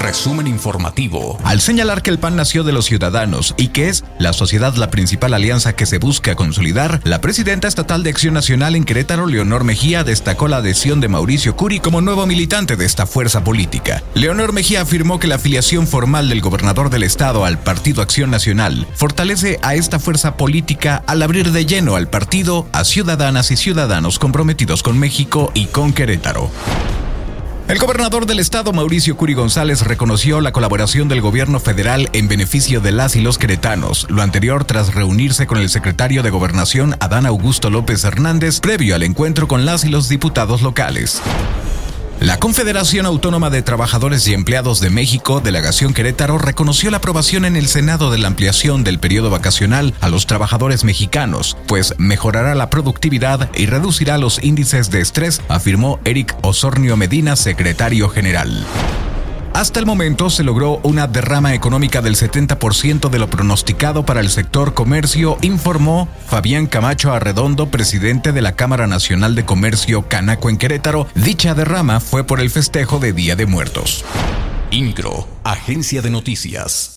Resumen informativo. Al señalar que el PAN nació de los ciudadanos y que es la sociedad la principal alianza que se busca consolidar, la presidenta estatal de Acción Nacional en Querétaro, Leonor Mejía, destacó la adhesión de Mauricio Curi como nuevo militante de esta fuerza política. Leonor Mejía afirmó que la afiliación formal del gobernador del estado al Partido Acción Nacional fortalece a esta fuerza política al abrir de lleno al partido a ciudadanas y ciudadanos comprometidos con México y con Querétaro. El gobernador del estado, Mauricio Curi González, reconoció la colaboración del gobierno federal en beneficio de las y los queretanos, lo anterior tras reunirse con el secretario de Gobernación, Adán Augusto López Hernández, previo al encuentro con las y los diputados locales. La Confederación Autónoma de Trabajadores y Empleados de México, Delegación Querétaro, reconoció la aprobación en el Senado de la ampliación del periodo vacacional a los trabajadores mexicanos, pues mejorará la productividad y reducirá los índices de estrés, afirmó Eric Osornio Medina, secretario general. Hasta el momento se logró una derrama económica del 70% de lo pronosticado para el sector comercio, informó Fabián Camacho Arredondo, presidente de la Cámara Nacional de Comercio Canaco en Querétaro. Dicha derrama fue por el festejo de Día de Muertos. INCRO, Agencia de Noticias.